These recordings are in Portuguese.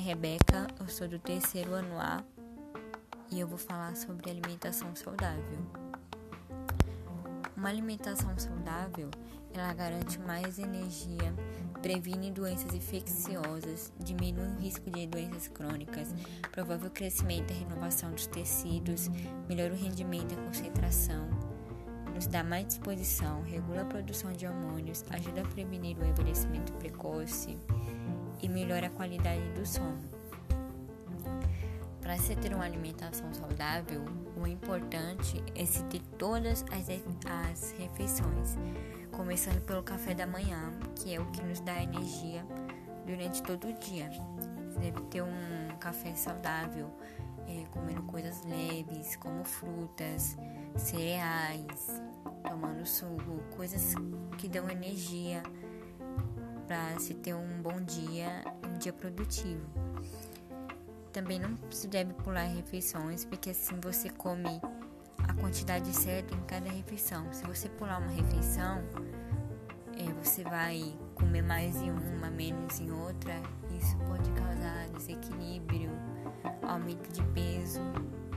Rebeca, eu sou do terceiro ano A e eu vou falar sobre alimentação saudável. Uma alimentação saudável, ela garante mais energia, previne doenças infecciosas, diminui o risco de doenças crônicas, promove o crescimento e renovação dos tecidos, melhora o rendimento e a concentração, nos dá mais disposição, regula a produção de hormônios, ajuda a prevenir o envelhecimento precoce e melhora a qualidade do sono. Para se ter uma alimentação saudável, o importante é se ter todas as, as refeições, começando pelo café da manhã, que é o que nos dá energia durante todo o dia. Você deve ter um café saudável, é, comendo coisas leves, como frutas, cereais, tomando suco, coisas que dão energia para se ter um bom dia, um dia produtivo. Também não se deve pular refeições, porque assim você come a quantidade certa em cada refeição. Se você pular uma refeição, é, você vai comer mais em uma, menos em outra. Isso pode causar desequilíbrio, aumento de peso,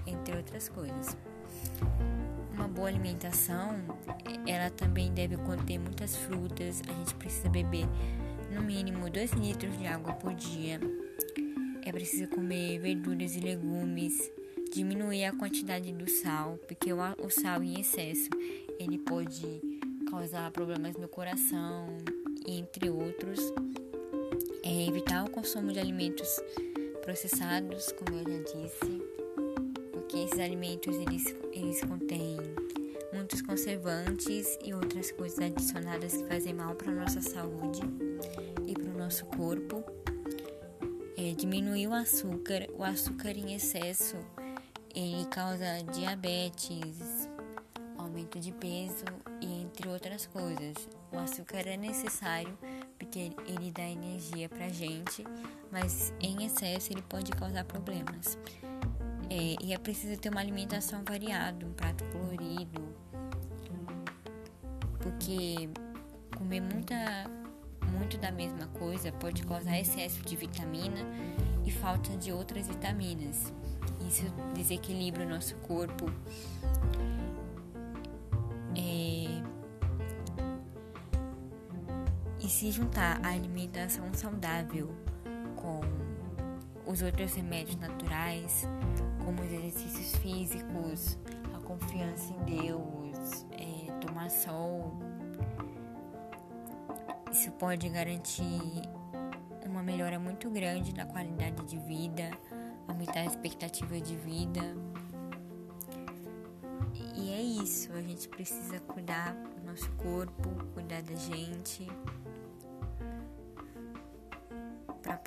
entre outras coisas. Uma boa alimentação, ela também deve conter muitas frutas. A gente precisa beber no mínimo 2 litros de água por dia. É preciso comer verduras e legumes, diminuir a quantidade do sal, porque o sal em excesso ele pode causar problemas no coração, entre outros. É evitar o consumo de alimentos processados, como eu já disse, porque esses alimentos eles, eles contêm muitos conservantes e outras coisas adicionadas que fazem mal para nossa saúde e para o nosso corpo. É, diminuir o açúcar. O açúcar em excesso ele causa diabetes, aumento de peso e entre outras coisas. O açúcar é necessário porque ele dá energia pra gente, mas em excesso ele pode causar problemas. É, e é preciso ter uma alimentação variada, um prato colorido, porque comer muita muito da mesma coisa pode causar excesso de vitamina e falta de outras vitaminas. Isso desequilibra o nosso corpo. E se juntar a alimentação saudável com os outros remédios naturais, como os exercícios físicos, a confiança em Deus, é, tomar sol, isso pode garantir uma melhora muito grande na qualidade de vida, aumentar a expectativa de vida. E é isso, a gente precisa cuidar do nosso corpo, cuidar da gente para